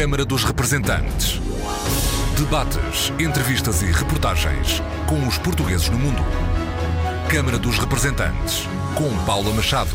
Câmara dos Representantes. Debates, entrevistas e reportagens com os portugueses no mundo. Câmara dos Representantes, com Paula Machado.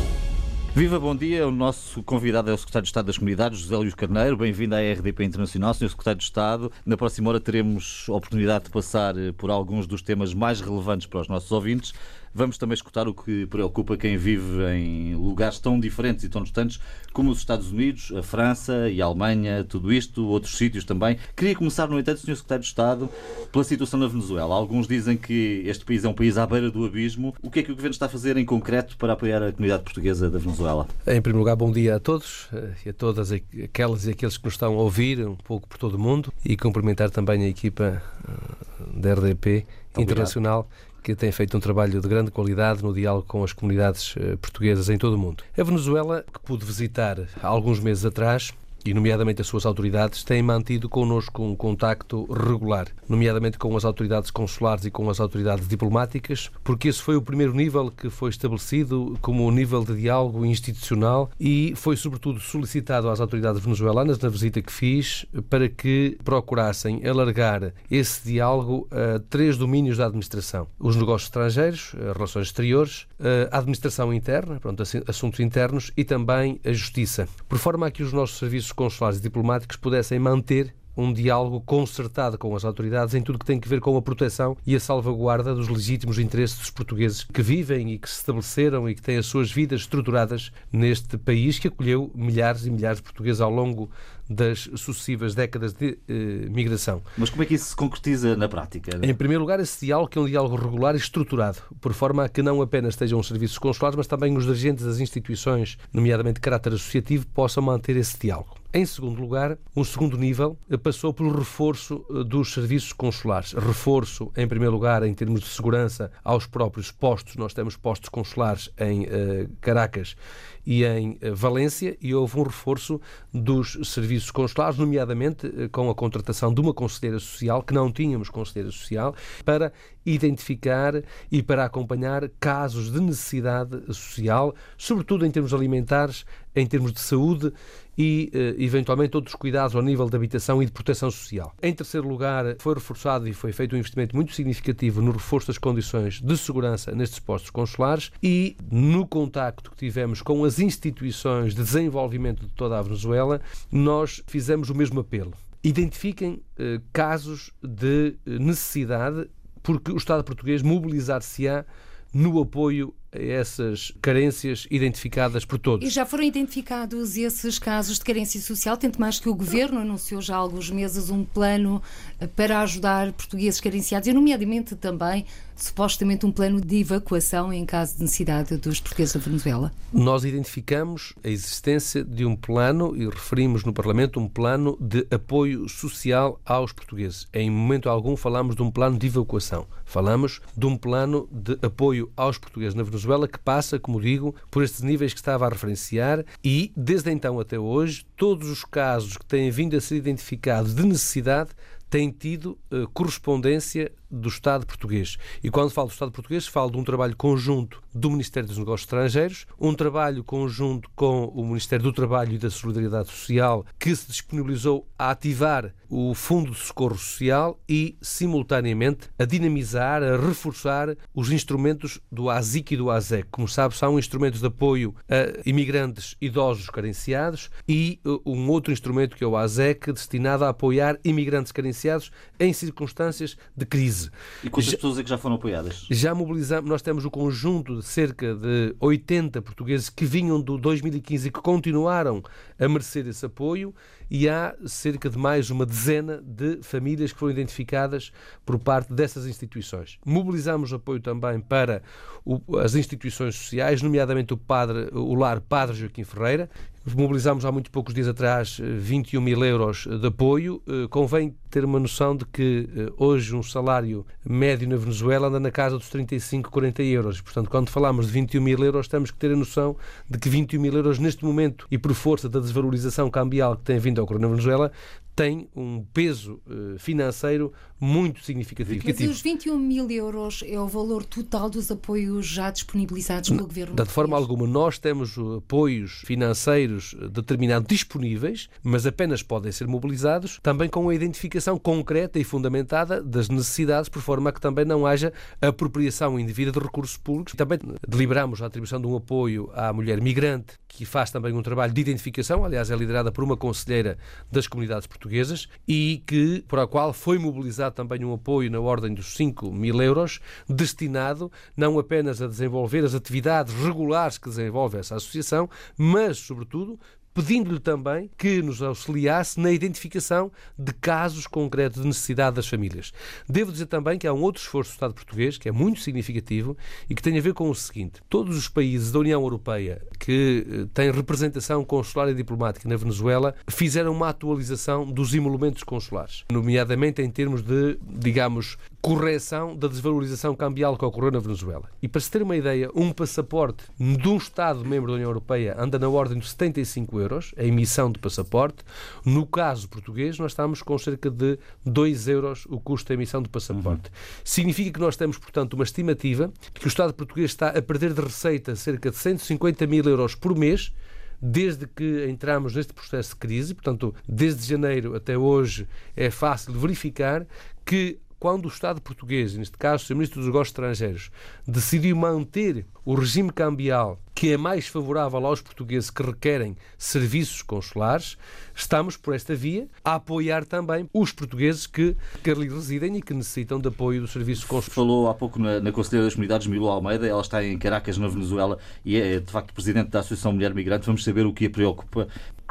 Viva, bom dia. O nosso convidado é o Secretário de Estado das Comunidades, José Luís Carneiro. Bem-vindo à RDP Internacional, Sr. Secretário de Estado. Na próxima hora teremos a oportunidade de passar eh, por alguns dos temas mais relevantes para os nossos ouvintes. Vamos também escutar o que preocupa quem vive em lugares tão diferentes e tão distantes como os Estados Unidos, a França e a Alemanha, tudo isto, outros sítios também. Queria começar, no entanto, Sr. Secretário de Estado, pela situação na Venezuela. Alguns dizem que este país é um país à beira do abismo. O que é que o Governo está a fazer em concreto para apoiar a comunidade portuguesa da Venezuela? Em primeiro lugar, bom dia a todos eh, e a todas aquelas e aqueles que nos estão a ouvir, um pouco por todo o mundo, e cumprimentar também a equipa eh, da RDP Obrigado. Internacional que tem feito um trabalho de grande qualidade no diálogo com as comunidades eh, portuguesas em todo o mundo. A Venezuela, que pude visitar há alguns meses atrás, e, nomeadamente, as suas autoridades, têm mantido connosco um contacto regular, nomeadamente com as autoridades consulares e com as autoridades diplomáticas, porque esse foi o primeiro nível que foi estabelecido como nível de diálogo institucional e foi, sobretudo, solicitado às autoridades venezuelanas, na visita que fiz, para que procurassem alargar esse diálogo a três domínios da administração: os negócios estrangeiros, as relações exteriores, a administração interna, pronto, assuntos internos e também a justiça, por forma a que os nossos serviços consulares e diplomáticos pudessem manter um diálogo concertado com as autoridades em tudo que tem a ver com a proteção e a salvaguarda dos legítimos interesses dos portugueses que vivem e que se estabeleceram e que têm as suas vidas estruturadas neste país que acolheu milhares e milhares de portugueses ao longo das sucessivas décadas de eh, migração. Mas como é que isso se concretiza na prática? Em primeiro lugar, esse diálogo que é um diálogo regular e estruturado, por forma a que não apenas estejam os serviços consulares, mas também os dirigentes das instituições, nomeadamente de caráter associativo, possam manter esse diálogo. Em segundo lugar, um segundo nível eh, passou pelo reforço eh, dos serviços consulares. Reforço, em primeiro lugar, em termos de segurança aos próprios postos. Nós temos postos consulares em uh, Caracas e em uh, Valência e houve um reforço dos serviços consulares, nomeadamente uh, com a contratação de uma conselheira social, que não tínhamos conselheira social, para identificar e para acompanhar casos de necessidade social, sobretudo em termos alimentares, em termos de saúde e, eh, eventualmente, outros cuidados ao nível de habitação e de proteção social. Em terceiro lugar, foi reforçado e foi feito um investimento muito significativo no reforço das condições de segurança nestes postos consulares e no contacto que tivemos com as instituições de desenvolvimento de toda a Venezuela, nós fizemos o mesmo apelo. Identifiquem eh, casos de eh, necessidade porque o Estado português mobilizar-se-á no apoio essas carências identificadas por todos. E já foram identificados esses casos de carência social, tanto mais que o Governo anunciou já há alguns meses um plano eh, para ajudar portugueses carenciados, e nomeadamente também, supostamente, um plano de evacuação em caso de necessidade dos portugueses da Venezuela. Nós identificamos a existência de um plano, e referimos no Parlamento, um plano de apoio social aos portugueses. Em momento algum falamos de um plano de evacuação. Falamos de um plano de apoio aos portugueses na Venezuela que passa, como digo, por estes níveis que estava a referenciar e, desde então até hoje, todos os casos que têm vindo a ser identificados de necessidade têm tido uh, correspondência do Estado português. E quando falo do Estado português, falo de um trabalho conjunto do Ministério dos Negócios Estrangeiros, um trabalho conjunto com o Ministério do Trabalho e da Solidariedade Social, que se disponibilizou a ativar o Fundo de Socorro Social e, simultaneamente, a dinamizar, a reforçar os instrumentos do ASIC e do ASEC. Como sabe, são instrumentos de apoio a imigrantes idosos carenciados e uh, um outro instrumento que é o ASEC, destinado a apoiar imigrantes carenciados em circunstâncias de crise. E quantas já, pessoas é que já foram apoiadas? Já mobilizamos, nós temos o conjunto de cerca de 80 portugueses que vinham do 2015 e que continuaram a merecer esse apoio e há cerca de mais uma dezena de famílias que foram identificadas por parte dessas instituições. Mobilizamos apoio também para o, as instituições sociais, nomeadamente o, padre, o lar Padre Joaquim Ferreira, Mobilizámos há muito poucos dias atrás 21 mil euros de apoio. Eh, convém ter uma noção de que eh, hoje um salário médio na Venezuela anda na casa dos 35, 40 euros. Portanto, quando falamos de 21 mil euros, temos que ter a noção de que 21 mil euros neste momento e por força da desvalorização cambial que tem vindo a ocorrer na Venezuela, tem um peso uh, financeiro muito significativo. Mas os 21 mil euros é o valor total dos apoios já disponibilizados pelo Governo? De forma alguma. Nós temos apoios financeiros determinados disponíveis, mas apenas podem ser mobilizados também com a identificação concreta e fundamentada das necessidades, por forma a que também não haja apropriação indevida de recursos públicos. Também deliberamos a atribuição de um apoio à mulher migrante, que faz também um trabalho de identificação, aliás, é liderada por uma conselheira das comunidades portuguesas e que, por a qual foi mobilizado também um apoio na ordem dos 5 mil euros, destinado não apenas a desenvolver as atividades regulares que desenvolve essa associação, mas, sobretudo, pedindo-lhe também que nos auxiliasse na identificação de casos concretos de necessidade das famílias. Devo dizer também que há um outro esforço do Estado português que é muito significativo e que tem a ver com o seguinte: todos os países da União Europeia que eh, têm representação consular e diplomática na Venezuela fizeram uma atualização dos emolumentos consulares, nomeadamente em termos de, digamos, correção da desvalorização cambial que ocorreu na Venezuela. E para se ter uma ideia, um passaporte de um Estado-membro da União Europeia anda na ordem de 75 euros, a emissão de passaporte. No caso português, nós estamos com cerca de 2 euros o custo da emissão de passaporte. Uhum. Significa que nós temos, portanto, uma estimativa que o Estado português está a perder de receita cerca de 150 mil euros por mês desde que entramos neste processo de crise, portanto, desde janeiro até hoje, é fácil verificar que quando o Estado português, neste caso o. Ministro dos Negócios Estrangeiros, decidiu manter o regime cambial que é mais favorável aos portugueses que requerem serviços consulares, estamos por esta via a apoiar também os portugueses que, que ali residem e que necessitam de apoio dos serviços consulares. Falou há pouco na, na Conselheira das Comunidades, Milo Almeida, ela está em Caracas, na Venezuela, e é de facto presidente da Associação Mulher Migrante. Vamos saber o que a preocupa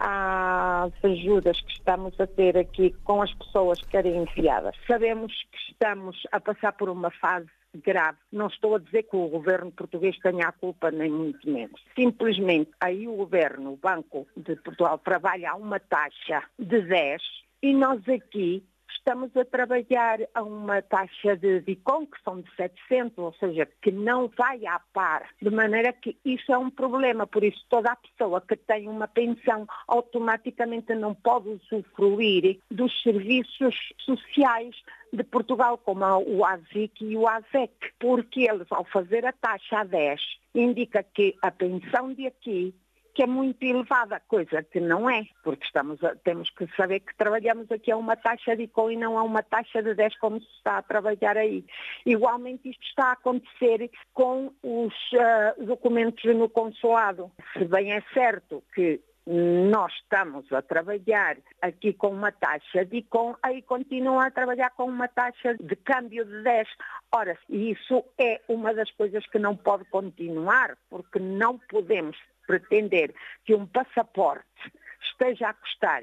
às ajudas que estamos a ter aqui com as pessoas carenciadas. Sabemos que estamos a passar por uma fase grave. Não estou a dizer que o governo português tenha a culpa, nem muito menos. Simplesmente aí o governo, o Banco de Portugal, trabalha a uma taxa de 10 e nós aqui estamos a trabalhar a uma taxa de DICOM, que são de 700, ou seja, que não vai à par, de maneira que isso é um problema, por isso toda a pessoa que tem uma pensão automaticamente não pode usufruir dos serviços sociais de Portugal, como o ASIC e o ASEC, porque eles, ao fazer a taxa a 10, indica que a pensão de aqui que é muito elevada, coisa que não é, porque estamos a, temos que saber que trabalhamos aqui a uma taxa de ICO e não a uma taxa de 10 como se está a trabalhar aí. Igualmente isto está a acontecer com os uh, documentos no consulado. Se bem é certo que nós estamos a trabalhar aqui com uma taxa de ICOM, aí continuam a trabalhar com uma taxa de câmbio de 10. Ora, isso é uma das coisas que não pode continuar, porque não podemos pretender que um passaporte esteja a custar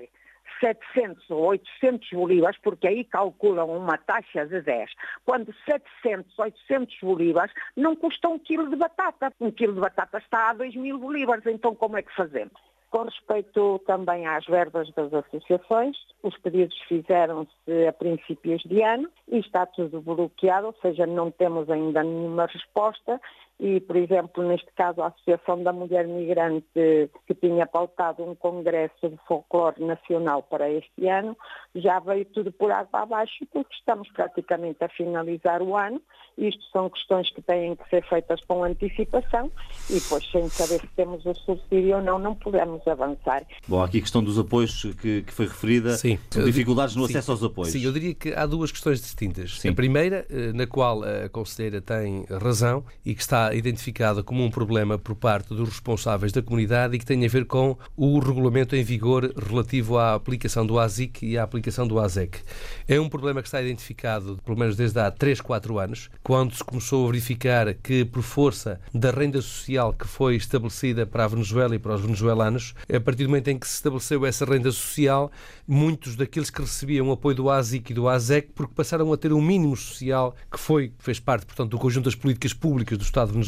700 ou 800 bolívares, porque aí calculam uma taxa de 10, quando 700, 800 bolívares não custa um quilo de batata. Um quilo de batata está a 2 mil bolívares, então como é que fazemos? Com respeito também às verbas das associações, os pedidos fizeram-se a princípios de ano e está tudo bloqueado, ou seja, não temos ainda nenhuma resposta e, por exemplo, neste caso, a Associação da Mulher Migrante, que tinha pautado um congresso de folclore nacional para este ano, já veio tudo por água abaixo, porque estamos praticamente a finalizar o ano. Isto são questões que têm que ser feitas com antecipação e, depois, sem saber se temos o subsídio ou não, não podemos avançar. Bom, aqui a questão dos apoios que, que foi referida, Sim. dificuldades no Sim. acesso aos apoios. Sim, eu diria que há duas questões distintas. Sim. A primeira, eh, na qual a Conselheira tem razão e que está identificada como um problema por parte dos responsáveis da comunidade e que tem a ver com o regulamento em vigor relativo à aplicação do ASIC e à aplicação do ASEC. É um problema que está identificado, pelo menos desde há 3, 4 anos, quando se começou a verificar que, por força da renda social que foi estabelecida para a Venezuela e para os venezuelanos, a partir do momento em que se estabeleceu essa renda social, muitos daqueles que recebiam apoio do ASIC e do ASEC, porque passaram a ter um mínimo social que foi, fez parte, portanto, do conjunto das políticas públicas do Estado venezuelano,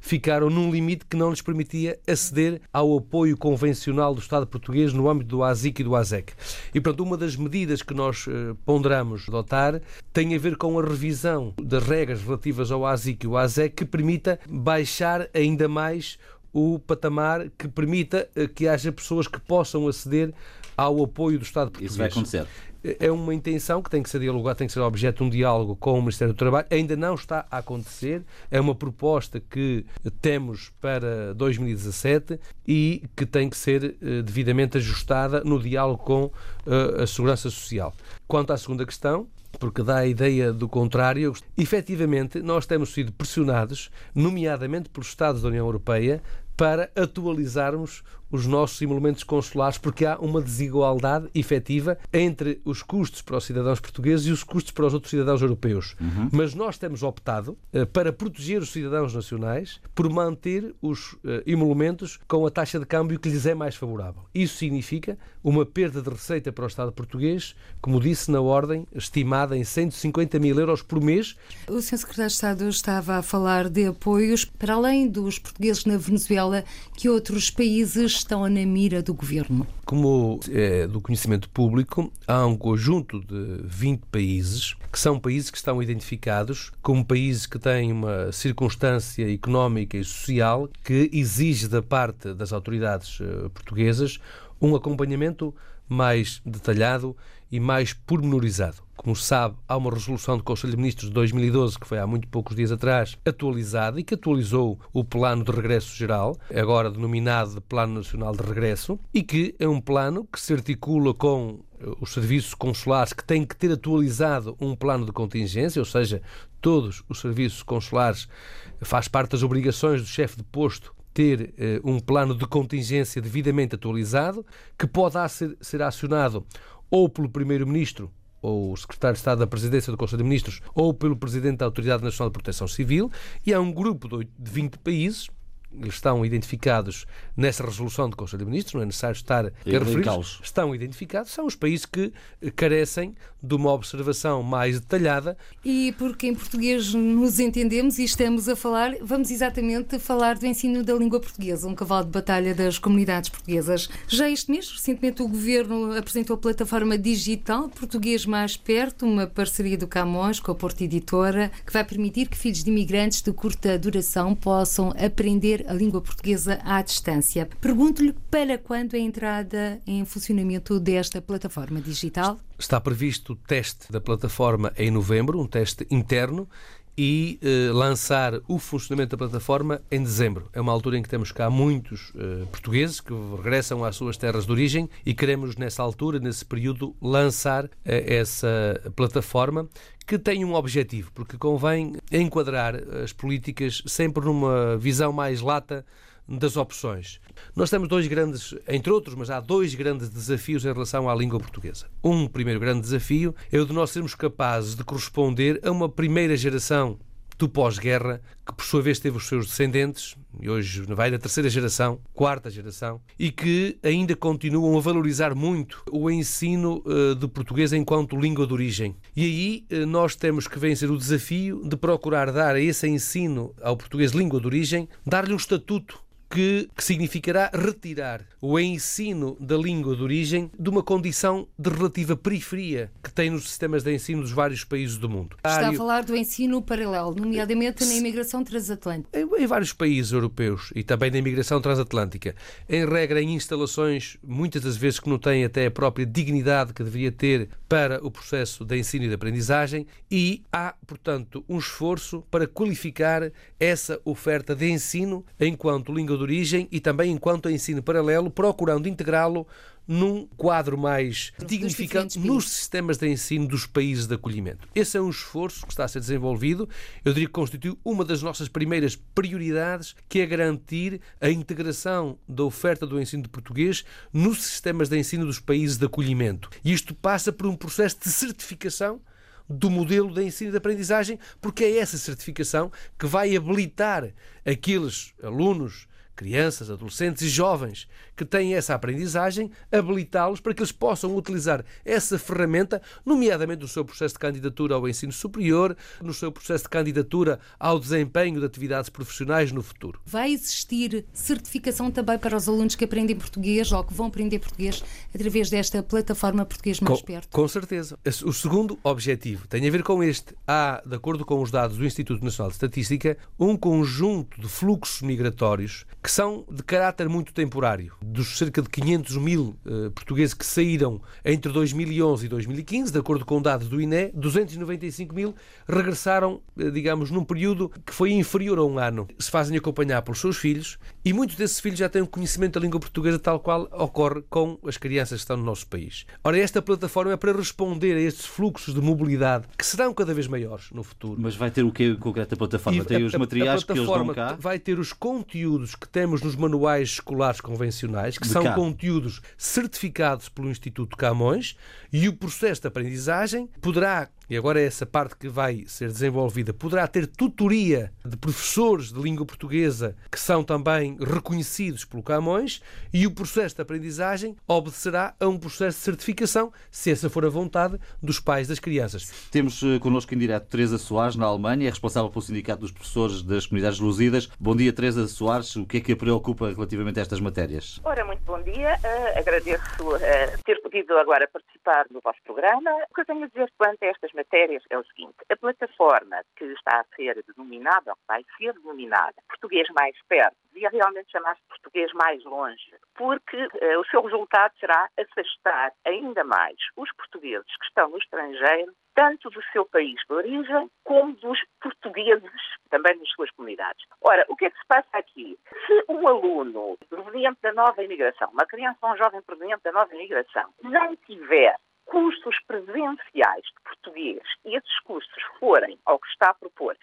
ficaram num limite que não lhes permitia aceder ao apoio convencional do Estado português no âmbito do ASIC e do ASEC. E, portanto, uma das medidas que nós eh, ponderamos adotar tem a ver com a revisão das regras relativas ao ASIC e ao ASEC que permita baixar ainda mais o patamar que permita eh, que haja pessoas que possam aceder ao apoio do Estado português. Isso vai acontecer é uma intenção que tem que ser dialogada, tem que ser objeto de um diálogo com o Ministério do Trabalho. Ainda não está a acontecer. É uma proposta que temos para 2017 e que tem que ser eh, devidamente ajustada no diálogo com eh, a Segurança Social. Quanto à segunda questão, porque dá a ideia do contrário. Efetivamente, nós temos sido pressionados, nomeadamente pelos Estados da União Europeia, para atualizarmos os nossos emolumentos consulares, porque há uma desigualdade efetiva entre os custos para os cidadãos portugueses e os custos para os outros cidadãos europeus. Uhum. Mas nós temos optado uh, para proteger os cidadãos nacionais por manter os uh, emolumentos com a taxa de câmbio que lhes é mais favorável. Isso significa uma perda de receita para o Estado português, como disse, na ordem estimada em 150 mil euros por mês. O Sr. Secretário de Estado estava a falar de apoios para além dos portugueses na Venezuela, que outros países estão na mira do governo? Como é do conhecimento público, há um conjunto de 20 países que são países que estão identificados como países que têm uma circunstância económica e social que exige da parte das autoridades eh, portuguesas um acompanhamento mais detalhado e mais pormenorizado. Como sabe, há uma resolução do Conselho de Ministros de 2012, que foi há muito poucos dias atrás, atualizada e que atualizou o Plano de Regresso Geral, agora denominado de Plano Nacional de Regresso, e que é um plano que se articula com eh, os serviços consulares que têm que ter atualizado um plano de contingência, ou seja, todos os serviços consulares faz parte das obrigações do chefe de posto ter eh, um plano de contingência devidamente atualizado, que pode ser, ser acionado ou pelo Primeiro-Ministro ou o secretário de Estado da Presidência do Conselho de Ministros, ou pelo Presidente da Autoridade Nacional de Proteção Civil, e há um grupo de 20 países, estão identificados nessa resolução do Conselho de Ministros, não é necessário estar a referir estão identificados, são os países que carecem de uma observação mais detalhada. E porque em português nos entendemos e estamos a falar, vamos exatamente falar do ensino da língua portuguesa, um cavalo de batalha das comunidades portuguesas. Já este mês, recentemente, o Governo apresentou a plataforma digital Português Mais Perto, uma parceria do Camões com a Porta Editora, que vai permitir que filhos de imigrantes de curta duração possam aprender a língua portuguesa à distância. Pergunto-lhe para quando a entrada em funcionamento desta plataforma digital? Está previsto o teste da plataforma em novembro, um teste interno, e eh, lançar o funcionamento da plataforma em dezembro. É uma altura em que temos cá muitos eh, portugueses que regressam às suas terras de origem e queremos, nessa altura, nesse período, lançar eh, essa plataforma que tem um objetivo, porque convém enquadrar as políticas sempre numa visão mais lata das opções. Nós temos dois grandes, entre outros, mas há dois grandes desafios em relação à língua portuguesa. Um primeiro grande desafio é o de nós sermos capazes de corresponder a uma primeira geração do pós-guerra, que por sua vez teve os seus descendentes, e hoje vai da terceira geração, quarta geração, e que ainda continuam a valorizar muito o ensino uh, de português enquanto língua de origem. E aí uh, nós temos que vencer o desafio de procurar dar a esse ensino ao português língua de origem, dar-lhe um estatuto que, que, significará retirar o ensino da língua de origem de uma condição de relativa periferia que tem nos sistemas de ensino dos vários países do mundo. Está a falar do ensino paralelo, nomeadamente na imigração transatlântica. Em, em, vários países europeus e também na imigração transatlântica. Em regra, em instalações, muitas das vezes que não têm até a própria dignidade que deveria ter para o processo de ensino e de aprendizagem e há, portanto, um esforço para qualificar essa oferta de ensino enquanto língua de origem e também enquanto ensino paralelo, procurando integrá-lo num quadro mais dignificante nos sistemas de ensino dos países de acolhimento. Esse é um esforço que está a ser desenvolvido. Eu diria que constitui uma das nossas primeiras prioridades, que é garantir a integração da oferta do ensino de português nos sistemas de ensino dos países de acolhimento. E isto passa por um processo de certificação do modelo de ensino e de aprendizagem, porque é essa certificação que vai habilitar aqueles alunos crianças, adolescentes e jovens que têm essa aprendizagem, habilitá-los para que eles possam utilizar essa ferramenta, nomeadamente no seu processo de candidatura ao ensino superior, no seu processo de candidatura ao desempenho de atividades profissionais no futuro. Vai existir certificação também para os alunos que aprendem português ou que vão aprender português através desta plataforma Português Mais com, Perto? Com certeza. O segundo objetivo tem a ver com este. Há, de acordo com os dados do Instituto Nacional de Estatística, um conjunto de fluxos migratórios que que são de caráter muito temporário. Dos cerca de 500 mil uh, portugueses que saíram entre 2011 e 2015, de acordo com dados do INE, 295 mil regressaram, uh, digamos, num período que foi inferior a um ano. Se fazem acompanhar pelos seus filhos e muitos desses filhos já têm um conhecimento da língua portuguesa tal qual ocorre com as crianças que estão no nosso país. Ora, esta plataforma é para responder a estes fluxos de mobilidade que serão cada vez maiores no futuro. Mas vai ter o que concreto a plataforma? Tem os materiais que eles dão cá? Vai ter os conteúdos que temos nos manuais escolares convencionais, que de são cá. conteúdos certificados pelo Instituto Camões, e o processo de aprendizagem poderá e agora é essa parte que vai ser desenvolvida, poderá ter tutoria de professores de língua portuguesa que são também reconhecidos pelo Camões e o processo de aprendizagem obedecerá a um processo de certificação, se essa for a vontade dos pais das crianças. Temos eh, connosco em direto Teresa Soares, na Alemanha, é responsável pelo Sindicato dos Professores das Comunidades Luzidas. Bom dia, Teresa Soares. O que é que a preocupa relativamente a estas matérias? Ora, muito bom dia. Uh, agradeço uh, ter podido agora participar do vosso programa. O que eu tenho a dizer quanto a estas matérias é o seguinte: a plataforma que está a ser denominada, ou vai ser denominada, Português Mais Perto, devia realmente chamar-se Português Mais Longe, porque uh, o seu resultado será afastar ainda mais os portugueses que estão no estrangeiro, tanto do seu país de origem, como dos portugueses também nas suas comunidades. Ora, o que é que se passa aqui? Se um aluno proveniente da nova imigração, uma criança ou um jovem proveniente da nova imigração, não tiver cursos presenciais de português. E esses cursos forem, ao que está a propor,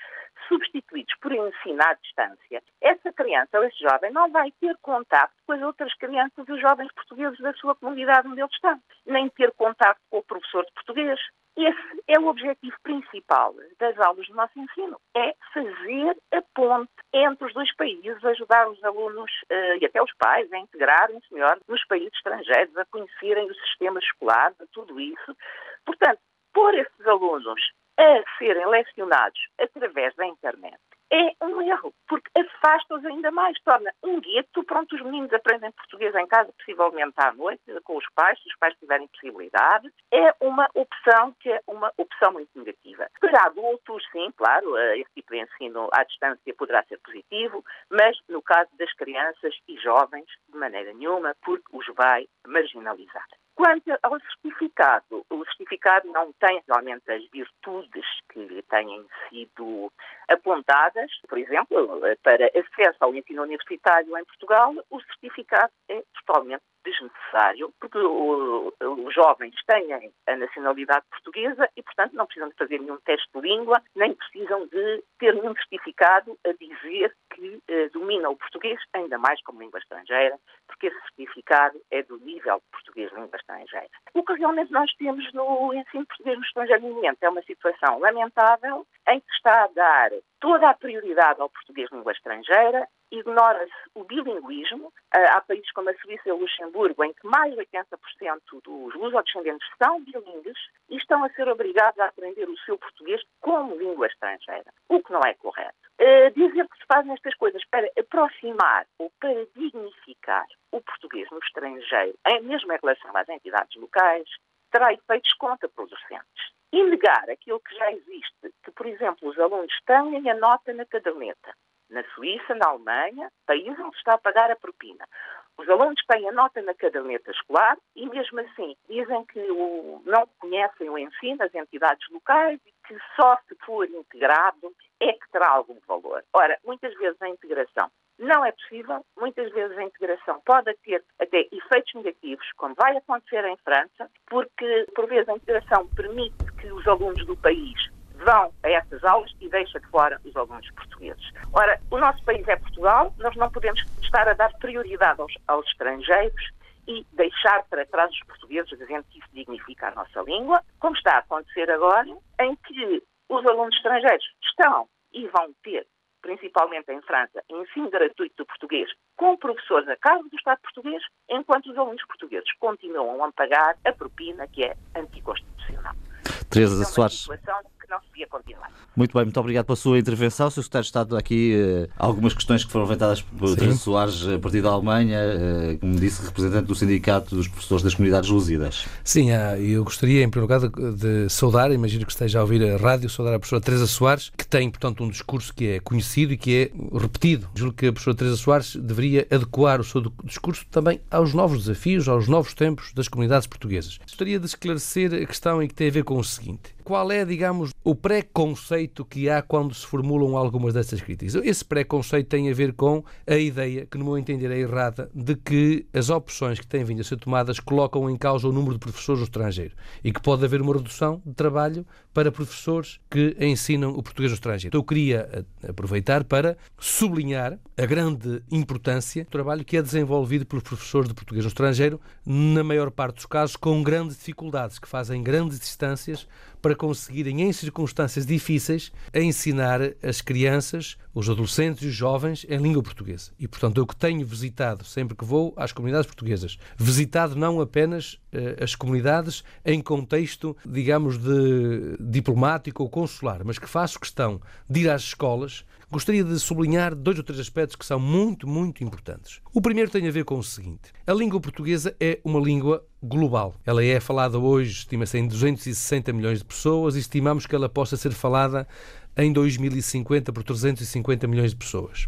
substituídos por ensino à distância, essa criança ou esse jovem não vai ter contato com as outras crianças e os jovens portugueses da sua comunidade onde ele está, nem ter contato com o professor de português, esse é o objetivo principal das aulas do nosso ensino, é fazer a ponte entre os dois países, ajudar os alunos uh, e até os pais a integrarem-se melhor nos países estrangeiros, a conhecerem o sistema escolar, tudo isso. Portanto, pôr esses alunos a serem lecionados através da internet é um erro, porque afasta-os ainda mais, torna um gueto, pronto, os meninos aprendem português em casa, possivelmente à noite, com os pais, se os pais tiverem possibilidade, é uma opção que é uma opção muito negativa. Para adultos, sim, claro, eh, esse tipo de ensino à distância poderá ser positivo, mas no caso das crianças e jovens, de maneira nenhuma, porque os vai marginalizar. Quanto ao certificado, o certificado não tem realmente as virtudes que têm sido apontadas. Por exemplo, para acesso ao ensino universitário em Portugal, o certificado é totalmente desnecessário, porque os jovens têm a nacionalidade portuguesa e, portanto, não precisam de fazer nenhum teste de língua, nem precisam de ter nenhum certificado a dizer que eh, dominam o português, ainda mais como língua estrangeira, porque esse certificado é do nível português língua estrangeira. O que realmente nós temos no ensino português no estrangeiro momento é uma situação lamentável em que está a dar toda a prioridade ao português língua estrangeira ignora-se o bilinguismo. Ah, há países como a Suíça e o Luxemburgo em que mais de 80% dos luso-descendentes são bilíngues e estão a ser obrigados a aprender o seu português como língua estrangeira, o que não é correto. Uh, dizer que se fazem estas coisas para aproximar ou para dignificar o português no estrangeiro, mesmo em relação às entidades locais, terá efeitos contraproducentes. E negar aquilo que já existe, que, por exemplo, os alunos têm a nota na caderneta, na Suíça, na Alemanha, país onde está a pagar a propina. Os alunos têm a nota na caderneta escolar e, mesmo assim, dizem que o, não conhecem o ensino das entidades locais e que só se for integrado é que terá algum valor. Ora, muitas vezes a integração não é possível, muitas vezes a integração pode ter até efeitos negativos, como vai acontecer em França, porque, por vezes, a integração permite que os alunos do país vão a essas aulas e deixa de fora os alunos portugueses. Ora, o nosso país é Portugal, nós não podemos estar a dar prioridade aos, aos estrangeiros e deixar para trás os portugueses, dizendo que isso dignifica a nossa língua, como está a acontecer agora, em que os alunos estrangeiros estão e vão ter, principalmente em França, ensino gratuito do português com professores a cargo do Estado português, enquanto os alunos portugueses continuam a pagar a propina que é anticonstitucional. Teresa é Soares. situação que não se devia continuar. Muito bem, muito obrigado pela sua intervenção. Sr. Secretário de Estado, aqui uh, algumas questões que foram levantadas por Sim. Teresa Soares a partir da Alemanha, uh, como disse, representante do Sindicato dos Professores das Comunidades Luzidas. Sim, uh, eu gostaria, em primeiro lugar, de, de, saudar, imagino que esteja a ouvir a rádio, saudar a professora Teresa Soares, que tem, portanto, um discurso que é conhecido e que é repetido. Julgo que a professora Teresa Soares deveria adequar o seu discurso também aos novos desafios, aos novos tempos das comunidades portuguesas. Gostaria de esclarecer a questão em que tem a ver com o seguinte qual é, digamos, o preconceito que há quando se formulam algumas dessas críticas. Esse preconceito tem a ver com a ideia, que no meu entender é errada, de que as opções que têm vindo a ser tomadas colocam em causa o número de professores no estrangeiro e que pode haver uma redução de trabalho para professores que ensinam o português no estrangeiro. Então, eu queria eh, aproveitar para sublinhar a grande importância do trabalho que é desenvolvido pelos professores de português no estrangeiro, na maior parte dos casos com grandes dificuldades, que fazem grandes distâncias para conseguirem, em circunstâncias difíceis, ensinar as crianças, os adolescentes e os jovens em língua portuguesa. E, portanto, eu que tenho visitado, sempre que vou, às comunidades portuguesas, visitado não apenas uh, as comunidades em contexto, digamos, de diplomático ou consular, mas que faço questão de ir às escolas, gostaria de sublinhar dois ou três aspectos que são muito, muito importantes. O primeiro tem a ver com o seguinte: a língua portuguesa é uma língua global. Ela é falada hoje, estima-se, em 260 milhões de pessoas e estimamos que ela possa ser falada em 2050 por 350 milhões de pessoas.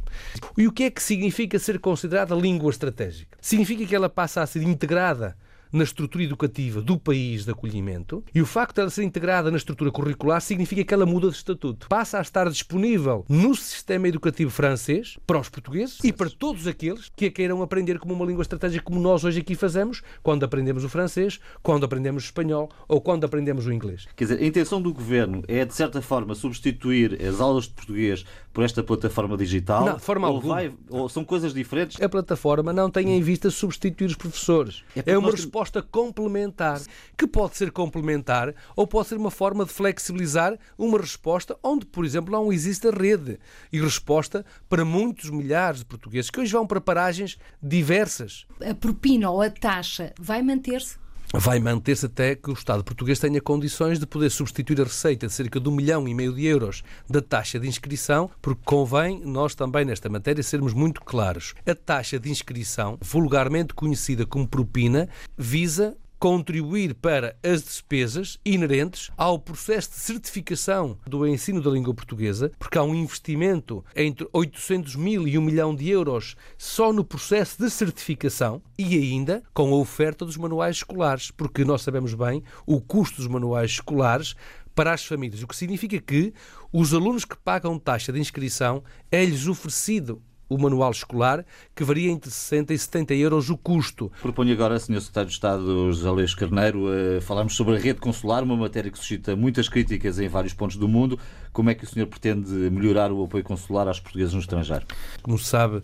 E o que é que significa ser considerada língua estratégica? Significa que ela passa a ser integrada na estrutura educativa do país de acolhimento e o facto de ela ser integrada na estrutura curricular significa que ela muda de estatuto. Passa a estar disponível no sistema educativo francês para os portugueses e para todos aqueles que a queiram aprender como uma língua estratégica, como nós hoje aqui fazemos, quando aprendemos o francês, quando aprendemos o espanhol ou quando aprendemos o inglês. Quer dizer, a intenção do governo é, de certa forma, substituir as aulas de português por esta plataforma digital? Não, de forma ou alguma. Vai, ou são coisas diferentes? A plataforma não tem em vista substituir os professores. É, é uma resposta resposta complementar, que pode ser complementar ou pode ser uma forma de flexibilizar uma resposta onde, por exemplo, não existe a rede e resposta para muitos milhares de portugueses que hoje vão para paragens diversas. A propina ou a taxa vai manter-se? Vai manter-se até que o Estado português tenha condições de poder substituir a receita de cerca de um milhão e meio de euros da taxa de inscrição, porque convém nós também nesta matéria sermos muito claros. A taxa de inscrição, vulgarmente conhecida como propina, visa contribuir para as despesas inerentes ao processo de certificação do ensino da língua portuguesa, porque há um investimento entre 800 mil e 1 milhão de euros só no processo de certificação e ainda com a oferta dos manuais escolares, porque nós sabemos bem o custo dos manuais escolares para as famílias, o que significa que os alunos que pagam taxa de inscrição é-lhes oferecido o manual escolar, que varia entre 60 e 70 euros o custo. Proponho agora, Sr. Secretário de Estado José Luís Carneiro, uh, falarmos sobre a rede consular, uma matéria que suscita muitas críticas em vários pontos do mundo. Como é que o senhor pretende melhorar o apoio consular aos portugueses no estrangeiro? Como se sabe,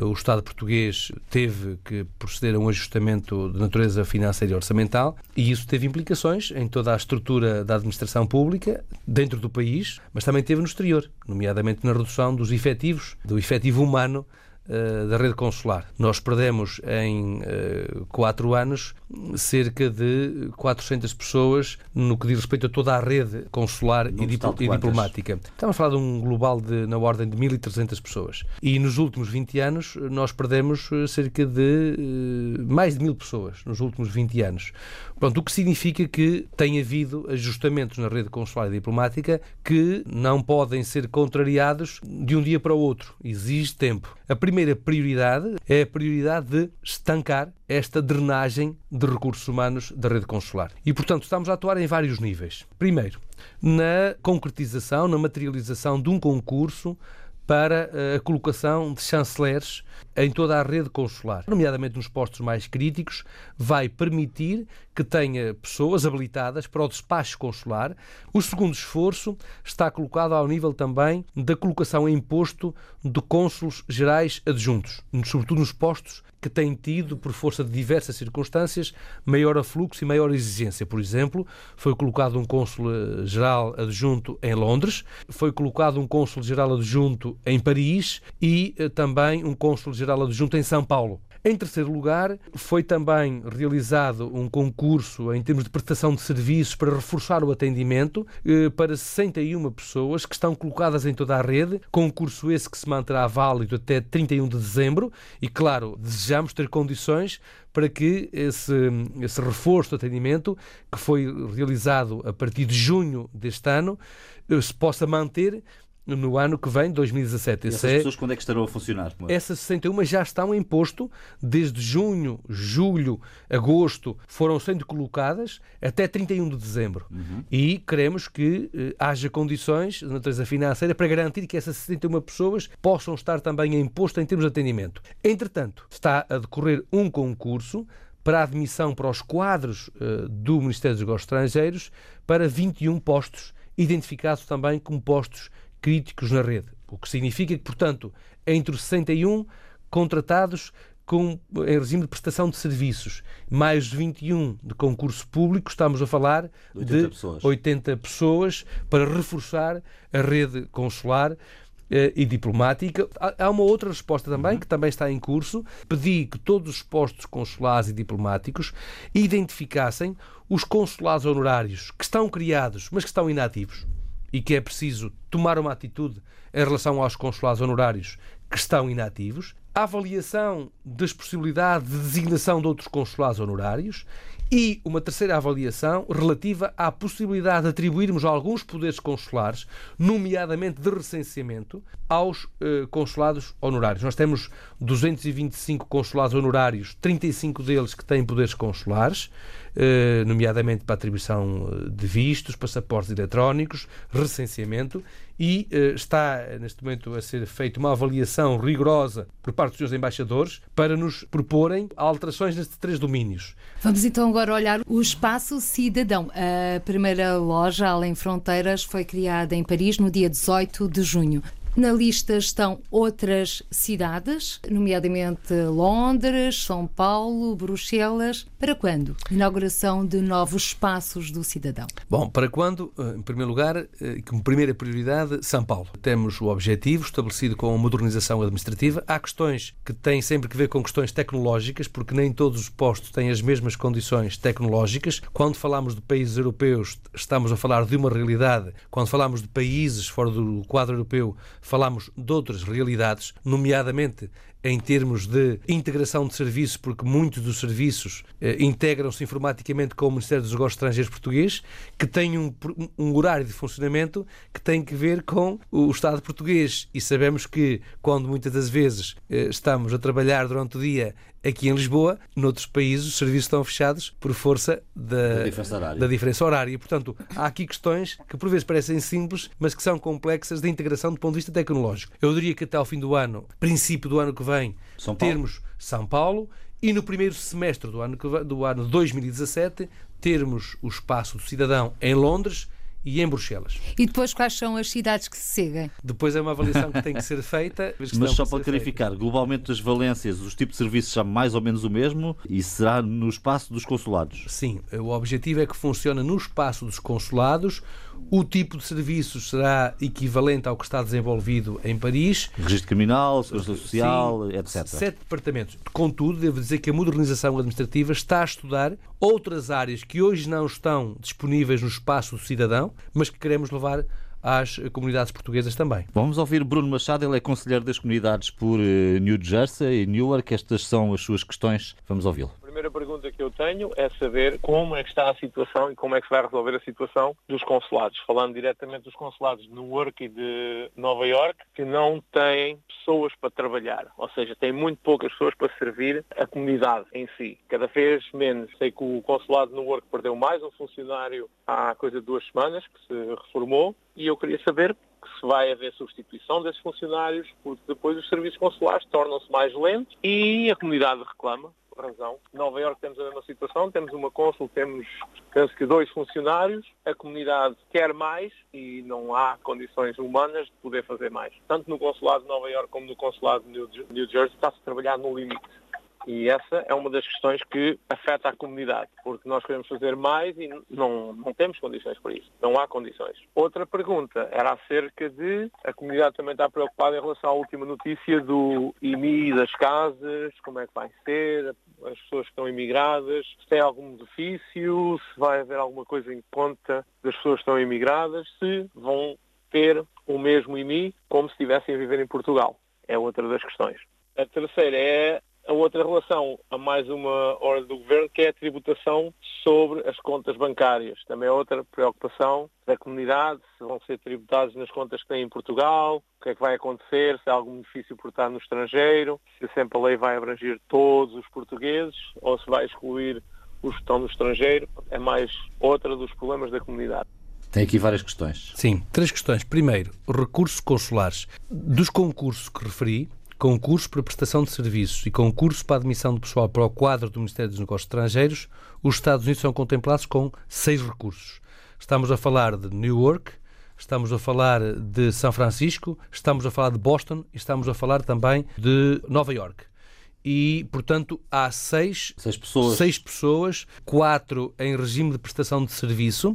o Estado português teve que proceder a um ajustamento de natureza financeira e orçamental e isso teve implicações em toda a estrutura da administração pública dentro do país, mas também teve no exterior, nomeadamente na redução dos efetivos, do efetivo humano eh, da rede consular. Nós perdemos em uh, quatro anos cerca de 400 pessoas no que diz respeito a toda a rede consular e, dipl e, diplomática. Estamos a falar de um global de, na ordem de 1.300 pessoas. E nos últimos 20 anos nós perdemos eh, cerca de uh, mais de mil pessoas nos últimos 20 anos. Pronto, o que significa que tem havido ajustamentos na rede consular e diplomática que não podem ser contrariados de um dia para o outro. Exige tempo. A primeira prioridade é a prioridade de estancar esta drenagem de recursos humanos da rede consular. E, portanto, estamos a atuar em vários níveis. Primeiro, na concretização, na materialização de um concurso para eh, a colocação de chanceleres em toda a rede consular, nomeadamente nos postos mais críticos, vai permitir que tenha pessoas habilitadas para o despacho consular. O segundo esforço está colocado ao nível também da colocação em posto de cônsulos gerais adjuntos, sobretudo nos postos que têm tido, por força de diversas circunstâncias, maior afluxo e maior exigência. Por exemplo, foi colocado um cônsul-geral adjunto em Londres, foi colocado um cônsul-geral adjunto em Paris e eh, também um cônsul-geral adjunto em São Paulo. Em terceiro lugar, foi também realizado um concurso em termos de prestação de serviços para reforçar o atendimento eh, para 61 pessoas que estão colocadas em toda a rede. Concurso esse que se manterá válido até 31 de dezembro e, claro, desejamos ter condições para que esse, esse reforço de atendimento, que foi realizado a partir de junho deste ano, eh, se possa manter no ano que vem, 2017. E essas é, pessoas quando é que estarão a funcionar? É? Essas 61 já estão em posto desde junho, julho, agosto, foram sendo colocadas até 31 de dezembro. Uhum. E queremos que eh, haja condições de natureza financeira para garantir que essas 61 pessoas possam estar também em posto em termos de atendimento. Entretanto, está a decorrer um concurso para a admissão para os quadros uh, do Ministério dos Negócios Estrangeiros para 21 postos, identificados também como postos críticos na rede. O que significa que, portanto, entre os 61 contratados com, em regime de prestação de serviços, mais 21 de concurso público, estamos a falar 80 de pessoas. 80 pessoas para reforçar a rede consular eh, e diplomática. Há uma outra resposta também, uhum. que também está em curso. Pedi que todos os postos consulares e diplomáticos identificassem os consulados honorários que estão criados, mas que estão inativos e que é preciso tomar uma atitude em relação aos consulados honorários que estão inativos, a avaliação das possibilidades de designação de outros consulados honorários e uma terceira avaliação relativa à possibilidade de atribuirmos alguns poderes consulares, nomeadamente de recenseamento, aos eh, consulados honorários. Nós temos 225 consulados honorários, 35 deles que têm poderes consulares, nomeadamente para atribuição eh, de vistos, passaportes eletrónicos, recenseamento, e eh, está neste momento a ser feita uma avaliação rigorosa por parte dos senhores embaixadores para nos proporem alterações nestes três domínios. Vamos então agora olhar o Espaço Cidadão. A primeira loja Além Fronteiras foi criada em Paris no dia 18 de junho. Na lista estão outras cidades, nomeadamente Londres, São Paulo, Bruxelas. Para quando? Inauguração de novos espaços do cidadão. Bom, para quando? Eh, em primeiro lugar, eh, como primeira prioridade, São Paulo. Temos o objetivo estabelecido com a modernização administrativa. Há questões que têm sempre que ver com questões tecnológicas, porque nem todos os postos têm as mesmas condições tecnológicas. Quando falamos de países europeus, estamos a falar de uma realidade. Quando falamos de países fora do quadro europeu, falamos de outras realidades, nomeadamente em termos de integração de serviços, porque muitos dos serviços eh, integram-se informaticamente com o Ministério dos Negócios Estrangeiros português, que tem um, um, horário de funcionamento que tem que ver com o Estado português. E sabemos que, quando muitas das vezes eh, estamos a trabalhar durante o dia aqui em Lisboa, noutros países os serviços estão fechados por força da, da, diferença, horária. da diferença horária. Portanto, há aqui questões que por vezes parecem simples, mas que são complexas de integração do ponto de vista tecnológico. Eu diria que até ao fim do ano, princípio do ano que vem, São termos São Paulo e no primeiro semestre do ano, do ano 2017 termos o espaço do cidadão em Londres e em Bruxelas. E depois quais são as cidades que se seguem? Depois é uma avaliação que tem que ser feita. Mas só para clarificar, feita. globalmente as valências, os tipos de serviços são mais ou menos o mesmo e será no espaço dos consulados? Sim, o objetivo é que funcione no espaço dos consulados o tipo de serviços será equivalente ao que está desenvolvido em Paris. Registro criminal, segurança social, Sim, etc. Sete departamentos. Contudo, devo dizer que a modernização administrativa está a estudar outras áreas que hoje não estão disponíveis no espaço do cidadão, mas que queremos levar às comunidades portuguesas também. Vamos ouvir Bruno Machado, ele é conselheiro das comunidades por eh, New Jersey e Newark. Estas são as suas questões. Vamos ouvi-lo primeira pergunta que eu tenho é saber como é que está a situação e como é que se vai resolver a situação dos consulados. Falando diretamente dos consulados de Newark e de Nova York, que não têm pessoas para trabalhar. Ou seja, têm muito poucas pessoas para servir a comunidade em si. Cada vez menos. Sei que o consulado de Newark perdeu mais um funcionário há coisa de duas semanas, que se reformou, e eu queria saber vai haver substituição desses funcionários, porque depois os serviços consulares tornam-se mais lentos e a comunidade reclama razão. Nova Iorque temos a mesma situação, temos uma cônsul, temos, penso que dois funcionários, a comunidade quer mais e não há condições humanas de poder fazer mais. Tanto no consulado de Nova Iorque como no consulado de New Jersey está-se a trabalhar no limite. E essa é uma das questões que afeta a comunidade, porque nós queremos fazer mais e não, não temos condições para isso. Não há condições. Outra pergunta era acerca de a comunidade também está preocupada em relação à última notícia do IMI das casas, como é que vai ser, as pessoas que estão imigradas, se tem algum benefício, se vai haver alguma coisa em conta das pessoas que estão imigradas, se vão ter o mesmo IMI como se estivessem a viver em Portugal. É outra das questões. A terceira é a outra relação a mais uma ordem do governo, que é a tributação sobre as contas bancárias. Também é outra preocupação da comunidade, se vão ser tributados nas contas que têm em Portugal, o que é que vai acontecer, se há algum benefício por estar no estrangeiro, se sempre a lei vai abranger todos os portugueses ou se vai excluir os que estão no estrangeiro. É mais outra dos problemas da comunidade. Tem aqui várias questões. Sim, três questões. Primeiro, recursos consulares. Dos concursos que referi, concurso para prestação de serviços e concurso para admissão de pessoal para o quadro do Ministério dos Negócios Estrangeiros, os Estados Unidos são contemplados com seis recursos. Estamos a falar de Newark, estamos a falar de São Francisco, estamos a falar de Boston e estamos a falar também de Nova York. E, portanto, há seis, seis, pessoas. seis pessoas, quatro em regime de prestação de serviço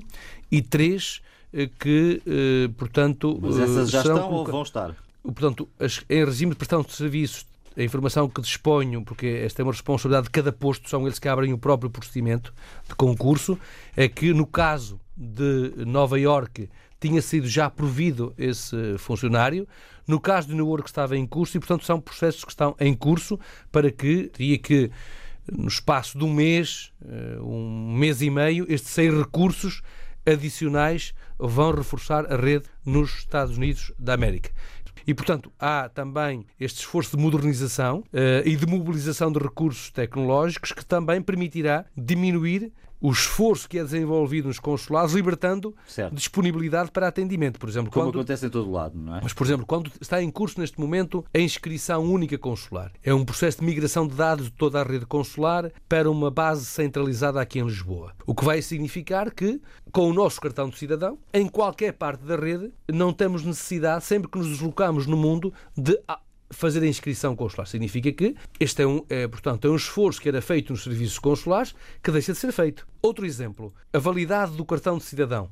e três eh, que, eh, portanto, Mas essas já estão ou vão estar? Portanto, em regime de prestação de serviços, a informação que disponho, porque esta é uma responsabilidade de cada posto, são eles que abrem o próprio procedimento de concurso, é que no caso de Nova Iorque tinha sido já provido esse funcionário, no caso de New York estava em curso e, portanto, são processos que estão em curso para que teria que no espaço de um mês, eh, um mês e meio, estes seis recursos adicionais vão reforçar a rede nos Estados Unidos da América. E, portanto, há também este esforço de modernização uh, e de mobilização de recursos tecnológicos que também permitirá diminuir o esforço que é desenvolvido nos consulados, libertando certo. disponibilidade para atendimento. Por exemplo, Como quando... acontece em todo lado, não é? Mas, por exemplo, quando está em curso neste momento a inscrição única consular. É um processo de migração de dados de toda a rede consular para uma base centralizada aqui em Lisboa. O que vai significar que, com o nosso cartão de cidadão, em qualquer parte da rede, não temos necessidade, sempre que nos deslocamos no mundo, de fazer a inscrição consular. Significa que este é um, é, portanto, é um esforço que era feito nos serviços consulares que deixa de ser feito. Outro exemplo, a validade do cartão de cidadão.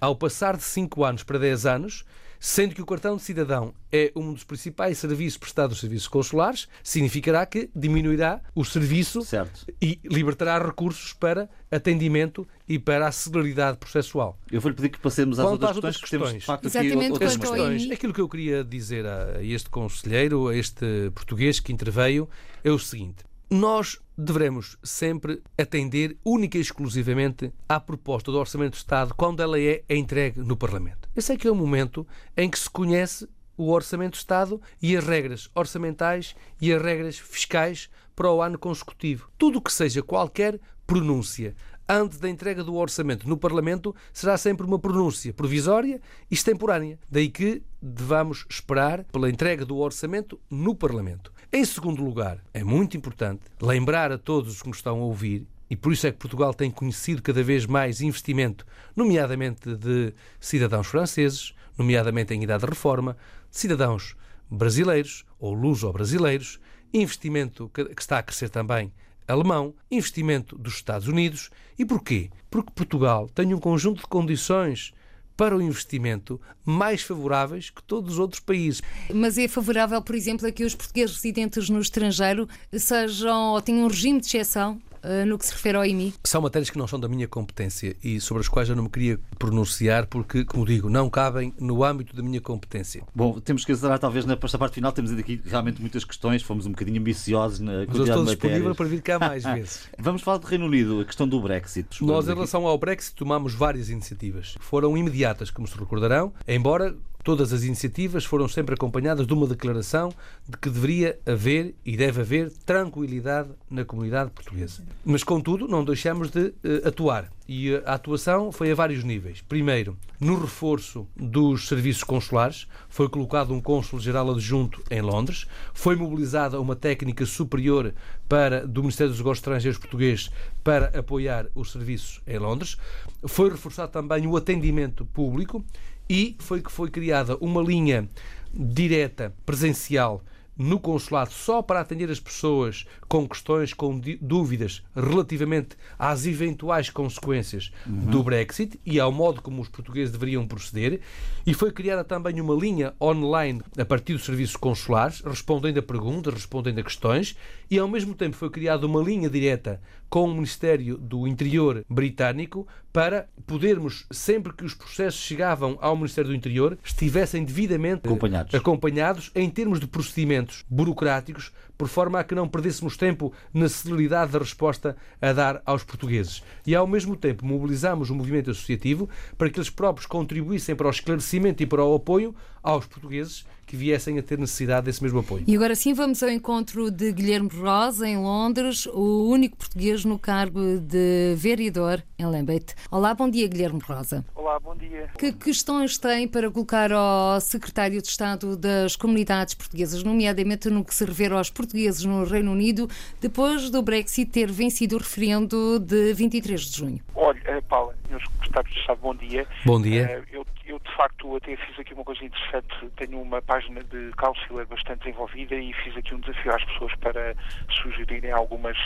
Ao passar de 5 anos para 10 anos, sendo que o cartão de cidadão é um dos principais serviços prestados aos serviços consulares, significará que diminuirá o serviço certo. e libertará recursos para atendimento e para a celeridade processual. Eu vou-lhe pedir que passemos às outras, questões, que temos de facto Exatamente, aqui outras questões. Aquilo que eu queria dizer a este conselheiro, a este português que interveio, é o seguinte. Nós devemos sempre atender única e exclusivamente à proposta do Orçamento do Estado quando ela é entregue no Parlamento. Esse é que é o momento em que se conhece o Orçamento do Estado e as regras orçamentais e as regras fiscais para o ano consecutivo. Tudo o que seja qualquer pronúncia antes da entrega do orçamento no Parlamento será sempre uma pronúncia provisória e extemporânea. Daí que devamos esperar pela entrega do orçamento no Parlamento. Em segundo lugar, é muito importante lembrar a todos os que nos estão a ouvir e por isso é que Portugal tem conhecido cada vez mais investimento, nomeadamente de cidadãos franceses, nomeadamente em idade de reforma, de cidadãos brasileiros ou luso-brasileiros, investimento que está a crescer também alemão, investimento dos Estados Unidos. E porquê? Porque Portugal tem um conjunto de condições para o investimento mais favoráveis que todos os outros países. Mas é favorável, por exemplo, a que os portugueses residentes no estrangeiro sejam ou tenham um regime de exceção no que se refere ao IMI? São matérias que não são da minha competência e sobre as quais eu não me queria pronunciar porque, como digo, não cabem no âmbito da minha competência. Bom, temos que acelerar talvez nesta parte final, temos aqui realmente muitas questões, fomos um bocadinho ambiciosos na Mas eu estou disponível para vir cá mais vezes. Vamos falar do Reino Unido, a questão do Brexit. Nós, em relação ao Brexit, tomamos várias iniciativas. Foram imediatas, como se recordarão, embora Todas as iniciativas foram sempre acompanhadas de uma declaração de que deveria haver e deve haver tranquilidade na comunidade portuguesa. Mas, contudo, não deixamos de uh, atuar. E eh, a atuação foi a vários níveis. Primeiro, no reforço dos serviços consulares, foi colocado um cônsul-geral adjunto em Londres, foi mobilizada uma técnica superior para, do Ministério dos Negócios Estrangeiros português para apoiar os serviços em Londres, foi reforçado também o atendimento público e foi que foi criada uma linha direta presencial no consulado só para atender as pessoas com questões, com dúvidas relativamente às eventuais consequências uhum. do Brexit e ao modo como os portugueses deveriam proceder. E foi criada também uma linha online a partir dos serviços consulares, respondendo a perguntas, respondendo a questões, e ao mesmo tempo foi criada uma linha direta com o Ministério do Interior britânico para podermos, sempre que os processos chegavam ao Ministério do Interior, estivessem devidamente acompanhados, acompanhados em termos de procedimentos burocráticos, por forma a que não perdêssemos tempo na celeridade da resposta a dar aos portugueses. E, ao mesmo tempo, mobilizamos o movimento associativo para que eles próprios contribuíssem para o esclarecimento e para o apoio aos portugueses que viessem a ter necessidade desse mesmo apoio. E agora sim vamos ao encontro de Guilherme Rosa, em Londres, o único português no cargo de vereador em Lambeth. Olá, bom dia, Guilherme Rosa. Olá, bom dia. Que questões tem para colocar ao secretário de Estado das Comunidades Portuguesas, nomeadamente no que se refere aos portugueses no Reino Unido, depois do Brexit ter vencido o referendo de 23 de junho? Olha, eh, Paula, meus secretários de Estado, bom dia. Bom dia. Eh, eu, eu, de facto, até fiz aqui uma coisa interessante. Tenho uma página de Councilor bastante desenvolvida e fiz aqui um desafio às pessoas para sugerirem algumas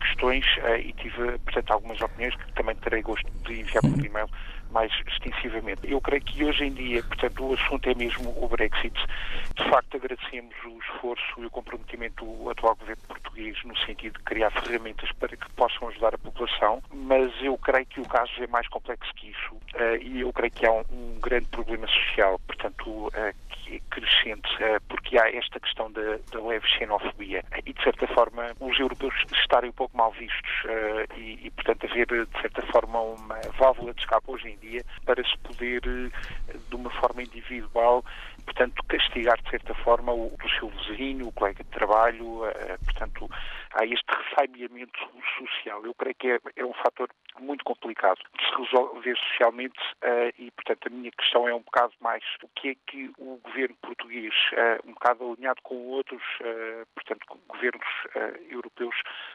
questões uh, e tive, portanto, algumas opiniões que também terei gosto de enviar por uhum. e-mail mais extensivamente. Eu creio que hoje em dia, portanto, o assunto é mesmo o Brexit. De facto, agradecemos o esforço e o comprometimento do atual governo português no sentido de criar ferramentas para que possam ajudar a população, mas eu creio que o caso é mais complexo que isso uh, e eu creio que há um, grande problema social, portanto, uh, que é crescente, uh, porque há esta questão da, da leve xenofobia e, de certa forma, os europeus estarem um pouco mal vistos e, e, portanto, haver, de certa forma, uma válvula de escape hoje em dia dia para se poder, eh, de uma forma individual, portanto, castigar de certa forma o, o seu vizinho, o colega de trabalho, uh, portanto, há este ressabiamento social. Eu creio que é, é, um fator muito complicado de se resolver socialmente e, portanto, a minha questão é um bocado mais o que é que o governo português, um bocado alinhado com outros, portanto, governos europeus,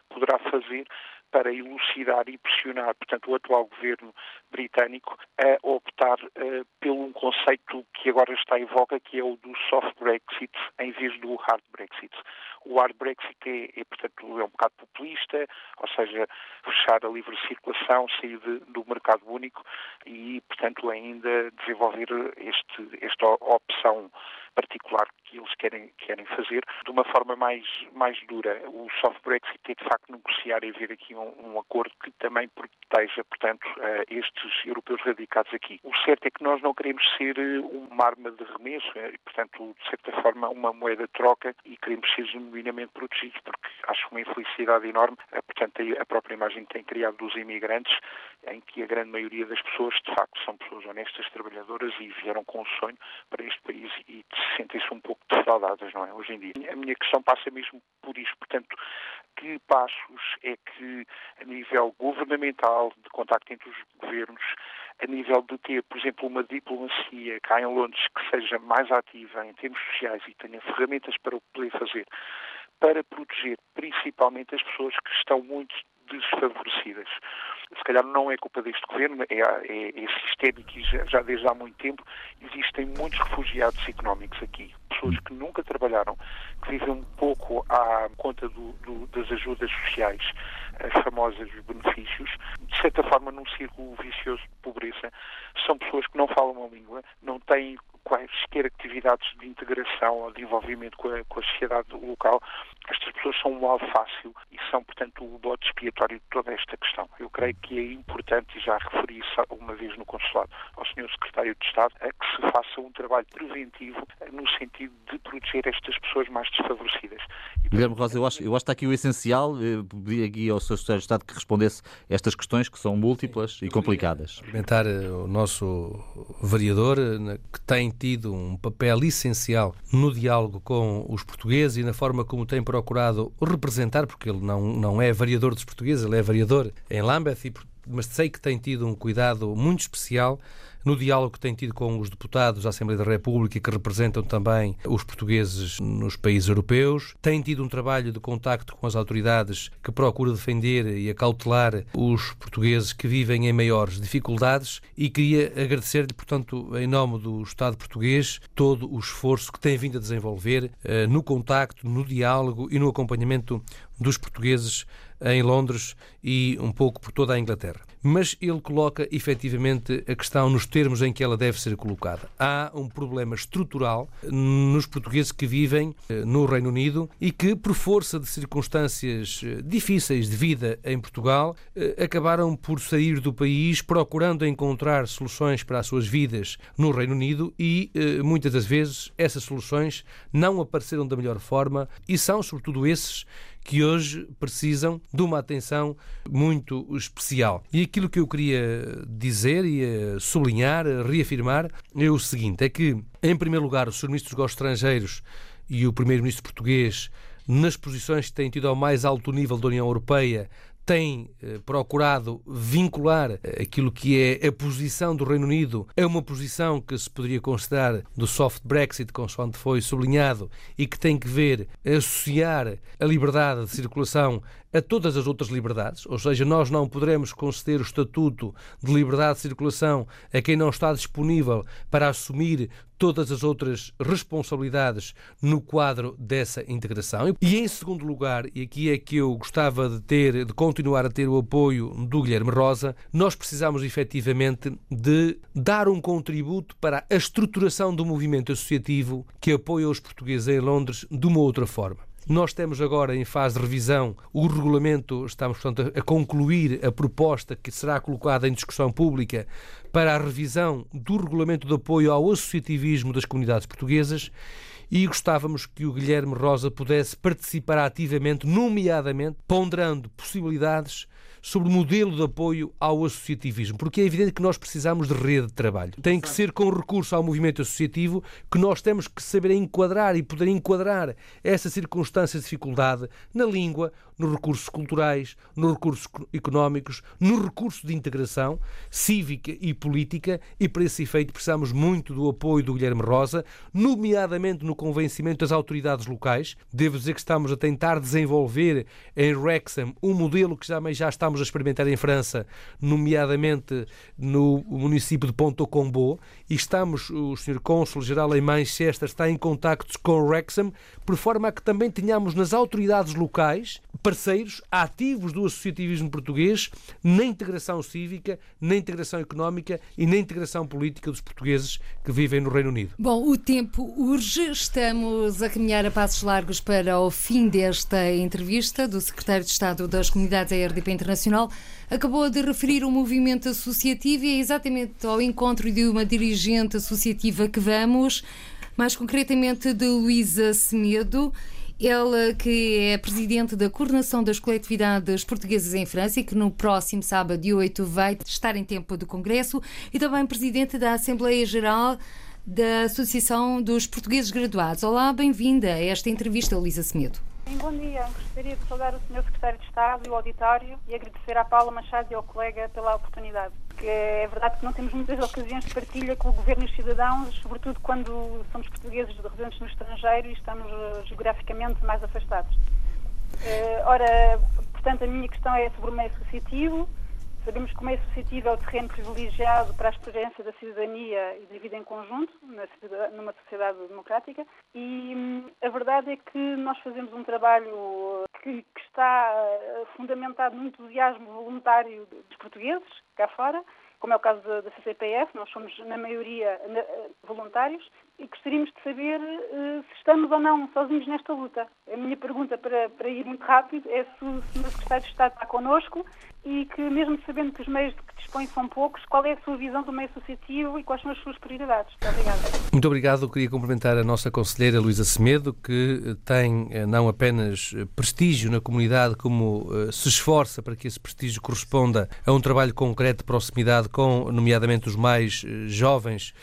poderá fazer para elucidar e pressionar, portanto, o atual governo britânico a optar uh, pelo um conceito que agora está em voga, que é o do soft Brexit, em vez do hard Brexit. O hard Brexit é, é portanto, é um bocado populista, ou seja, fechar a livre circulação, sair de, do mercado único e, portanto, ainda desenvolver este, esta opção particular que eles querem, querem fazer de uma forma mais, mais dura. O soft Brexit é, de facto, negociar e haver aqui um, um acordo que também proteja, portanto, uh, estes europeus radicados aqui. O certo é que nós não queremos ser eh, uma arma de remesso, e, portanto, de certa forma, uma moeda de troca e queremos ser genuinamente protegidos, porque acho uma infelicidade enorme, portanto, a própria imagem que tem criado dos imigrantes, em que a grande maioria das pessoas, de facto, são pessoas honestas, trabalhadoras e vieram com um sonho para este país e sentem-se um pouco defraudadas, não é, hoje em dia. A minha questão passa mesmo por isso, portanto, que passos é que, a nível governamental, de contacto entre os governos, a nível de ter, por exemplo, uma diplomacia cá em Londres que seja mais ativa em termos sociais e tenha ferramentas para o poder fazer, para proteger principalmente as pessoas que estão muito desfavorecidas. Se calhar não é culpa deste governo, é, é, é sistémico e já, já desde há muito tempo existem muitos refugiados económicos aqui. Pessoas que nunca trabalharam, que vivem um pouco à conta do, do, das ajudas sociais, as famosas benefícios, de certa forma num círculo vicioso de pobreza. São pessoas que não falam a língua, não têm quaisquer atividades de integração ou de envolvimento com a, com a sociedade local, estas pessoas são um alvo fácil e são, portanto, o bote expiatório de toda esta questão. Eu creio que é importante, e já referi isso uma vez no consulado ao Sr. Secretário de Estado, a que se faça um trabalho preventivo no sentido de proteger estas pessoas mais desfavorecidas. Guilherme Rosa, eu acho, eu acho que está aqui o essencial. Eh, pedi aqui ao Sr. Secretário de Estado que respondesse estas questões que são múltiplas Sim, e complicadas. Comentar eh, o nosso vereador, eh, que tem tido um papel essencial no diálogo com os portugueses e na forma como tem procurado representar, porque ele não, não é variador dos portugueses, ele é variador em Lambeth e mas sei que tem tido um cuidado muito especial no diálogo que tem tido com os deputados da Assembleia da República que representam também os portugueses nos países europeus, tem tido um trabalho de contacto com as autoridades que procura defender e acautelar os portugueses que vivem em maiores dificuldades e queria agradecer-lhe, portanto, em nome do Estado português, todo o esforço que tem vindo a desenvolver eh, no contacto, no diálogo e no acompanhamento dos portugueses em Londres e um pouco por toda a Inglaterra. Mas ele coloca efetivamente a questão nos termos em que ela deve ser colocada. Há um problema estrutural nos portugueses que vivem eh, no Reino Unido e que, por força de circunstâncias eh, difíceis de vida em Portugal, eh, acabaram por sair do país procurando encontrar soluções para as suas vidas no Reino Unido e muitas das vezes essas soluções não apareceram da melhor forma e são, sobretudo, esses que hoje precisam de uma atenção muito especial. E aquilo que eu queria dizer e sublinhar, reafirmar, é o seguinte: é que, em primeiro lugar, o Sr. Ministro dos Estrangeiros e o Primeiro-Ministro português, nas posições que têm tido ao mais alto nível da União Europeia, tem eh, procurado vincular eh, aquilo que é a posição do Reino Unido a uma posição que se poderia considerar do soft Brexit, consoante foi sublinhado, e que tem que ver associar a liberdade de circulação a todas as outras liberdades, ou seja, nós não poderemos conceder o estatuto de liberdade de circulação a quem não está disponível para assumir todas as outras responsabilidades no quadro dessa integração. E em segundo lugar, e aqui é que eu gostava de ter, de continuar a ter o apoio do Guilherme Rosa, nós precisamos efetivamente de dar um contributo para a estruturação do movimento associativo que apoia os portugueses em Londres de uma outra forma. Nós temos agora em fase de revisão. O regulamento, estamos, portanto, a concluir a proposta que será colocada em discussão pública para a revisão do regulamento de apoio ao associativismo das comunidades portuguesas e gostávamos que o Guilherme Rosa pudesse participar ativamente, nomeadamente ponderando possibilidades sobre o modelo de apoio ao associativismo, porque é evidente que nós precisamos de rede de trabalho. Tem que ser com recurso ao movimento associativo que nós temos que saber enquadrar e poder enquadrar essa circunstância de dificuldade na língua, nos recursos culturais, nos recursos económicos, no recurso de integração cívica e política, e para esse efeito precisamos muito do apoio do Guilherme Rosa, nomeadamente no convencimento das autoridades locais. Devo dizer que estamos a tentar desenvolver em Wrexham um modelo que já, já estamos a experimentar em França, nomeadamente no município de Ponto Combo, e estamos, o Sr. Cônsul-Geral em Manchester está em contactos com Wrexham, por forma a que também tenhamos nas autoridades locais parceiros ativos do associativismo português na integração cívica, na integração económica e na integração política dos portugueses que vivem no Reino Unido. Bom, o tempo urge. Estamos a caminhar a passos largos para o fim desta entrevista do Secretário de Estado das Comunidades da RDP Internacional. Acabou de referir o movimento associativo e é exatamente ao encontro de uma dirigente associativa que vamos, mais concretamente de Luísa Semedo. Ela que é presidente da Coordenação das Coletividades Portuguesas em França e que no próximo sábado, dia 8, vai estar em tempo do Congresso e também presidente da Assembleia Geral da Associação dos Portugueses Graduados. Olá, bem-vinda a esta entrevista, Luísa Semedo. Bom dia. Gostaria de saudar o Sr. Secretário de Estado e o auditório e agradecer à Paula Machado e ao colega pela oportunidade é verdade que não temos muitas ocasiões de partilha com o governo e os cidadãos, sobretudo quando somos portugueses residentes no estrangeiro e estamos uh, geograficamente mais afastados. Uh, ora, portanto, a minha questão é sobre o meio associativo. Sabemos que o meio associativo é o terreno privilegiado para a experiência da cidadania e da vida em conjunto numa sociedade democrática e hum, a verdade é que nós fazemos um trabalho que, que está uh, fundamentado no entusiasmo voluntário dos portugueses cá fora, como é o caso da, da CCPF, nós somos na maioria uh, voluntários e gostaríamos de saber uh, se estamos ou não sozinhos nesta luta. A minha pergunta para, para ir muito rápido é se, se o Secretário de Estado está connosco e que, mesmo sabendo que os meios de que dispõe são poucos, qual é a sua visão do meio associativo e quais são as suas prioridades? Muito obrigada. Muito obrigado. Eu queria cumprimentar a nossa conselheira Luísa Semedo, que tem eh, não apenas eh, prestígio na comunidade, como se esforça para que esse prestígio corresponda a um trabalho concreto de proximidade com, nomeadamente, os mais jovens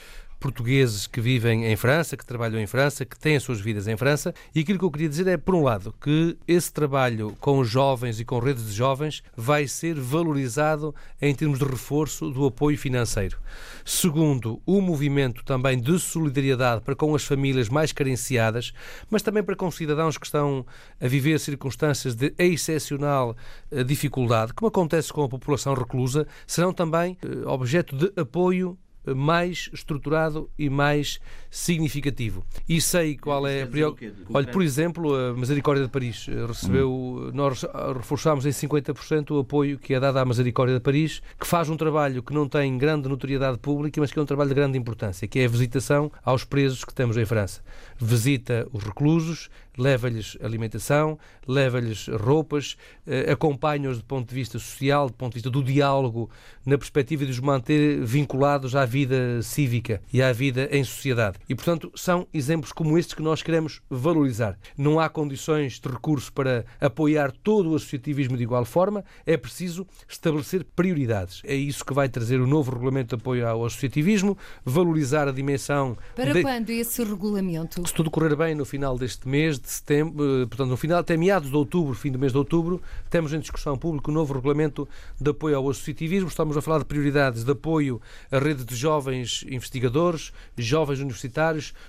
portugueses que vivem em França, que trabalham em França, que têm as suas vidas em França. E aquilo que eu queria dizer é, por um lado, que esse trabalho com jovens e com redes de jovens vai ser valorizado em termos de reforço do apoio financeiro. Segundo, o movimento também de solidariedade para com as famílias mais carenciadas, mas também para com cidadãos que estão a viver circunstâncias de excepcional eh, dificuldade, como acontece com a população reclusa, serão também eh, objeto de apoio mais estruturado e mais significativo. E sei qual é a preocupação. Olha, por exemplo, a Misericórdia de Paris eh, recebeu, hum. nós reforçámos em 50% o apoio que é dado à Misericórdia de Paris, que faz um trabalho que não tem grande notoriedade pública, mas que é um trabalho de grande importância, que é a visitação aos presos que temos em França. Visita os reclusos, leva-lhes alimentação, leva-lhes roupas, eh, acompanha-os do ponto de vista social, do ponto de vista do diálogo, na perspectiva de os manter vinculados à vida cívica e à vida em sociedade. E, portanto, são exemplos como estes que nós queremos valorizar. Não há condições de recurso para apoiar todo o associativismo de igual forma, é preciso estabelecer prioridades. É isso que vai trazer o novo regulamento de apoio ao associativismo, valorizar a dimensão. Para de... quando esse regulamento? Se tudo correr bem no final deste mês, de setembro, eh, portanto, no final, até meados de outubro, fim do mês de outubro, temos em discussão pública o novo regulamento de apoio ao associativismo. Estamos a falar de prioridades de apoio à rede de jovens investigadores, jovens universitários,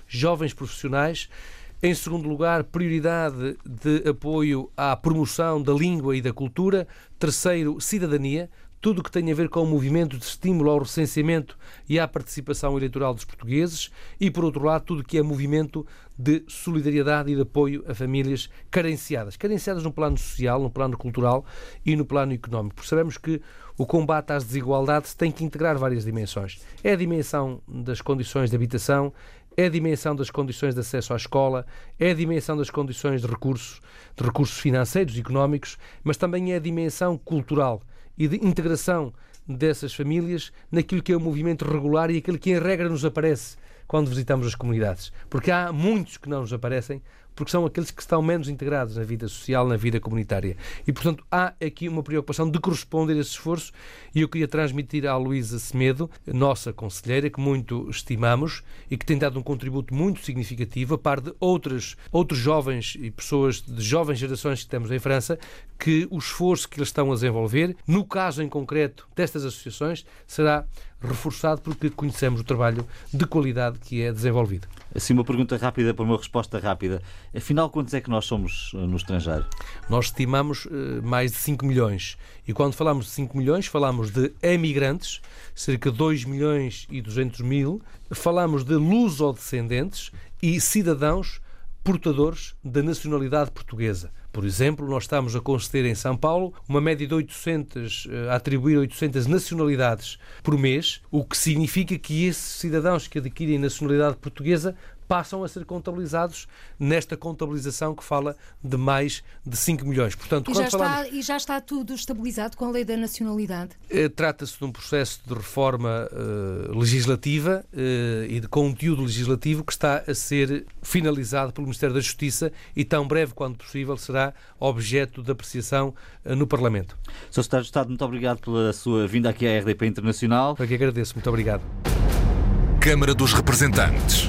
jovens profissionais. Em segundo lugar, prioridade de apoio à promoção da língua e da cultura. Terceiro, cidadania tudo o que tem a ver com o movimento de estímulo ao recenseamento e à participação eleitoral dos portugueses e, por outro lado, tudo o que é movimento de solidariedade e de apoio a famílias carenciadas. Carenciadas no plano social, no plano cultural e no plano económico. Porque sabemos que o combate às desigualdades tem que integrar várias dimensões. É a dimensão das condições de habitação, é a dimensão das condições de acesso à escola, é a dimensão das condições de recursos, de recursos financeiros e económicos, mas também é a dimensão cultural e de integração dessas famílias naquilo que é o movimento regular e aquilo que em regra nos aparece quando visitamos as comunidades. Porque há muitos que não nos aparecem, porque são aqueles que estão menos integrados na vida social, na vida comunitária. E, portanto, há aqui uma preocupação de corresponder a esse esforço e eu queria transmitir à Luísa Semedo, nossa conselheira, que muito estimamos e que tem dado um contributo muito significativo, a par de outras, outros jovens e pessoas de jovens gerações que temos em França, que o esforço que eles estão a desenvolver, no caso em concreto destas associações, será reforçado porque conhecemos o trabalho de qualidade que é desenvolvido. Assim, uma pergunta rápida para uma resposta rápida. Afinal, quantos é que nós somos eh, no estrangeiro? Nós estimamos uh, mais de 5 milhões. E quando falamos de 5 milhões, falamos de emigrantes, cerca de 2 milhões e 200 mil. Falamos de lusodescendentes e cidadãos portadores da nacionalidade portuguesa. Por exemplo, nós estamos a conceder em São Paulo uma média de 800, eh, a atribuir 800 nacionalidades por mês, o que significa que esses cidadãos que adquirem nacionalidade portuguesa passam a ser contabilizados nesta contabilização que fala de mais de 5 milhões. Portanto, e, já falamos... está, e já está tudo estabilizado com a lei da nacionalidade? Eh, trata-se de um processo de reforma uh, legislativa uh, e de conteúdo legislativo que está a ser finalizado pelo Ministério da Justiça e tão breve quanto possível será objeto de apreciação uh, no Parlamento. Sr. Secretário de Estado, muito obrigado pela sua vinda aqui à RDP Internacional. Para que agradeço, muito obrigado. Câmara dos Representantes.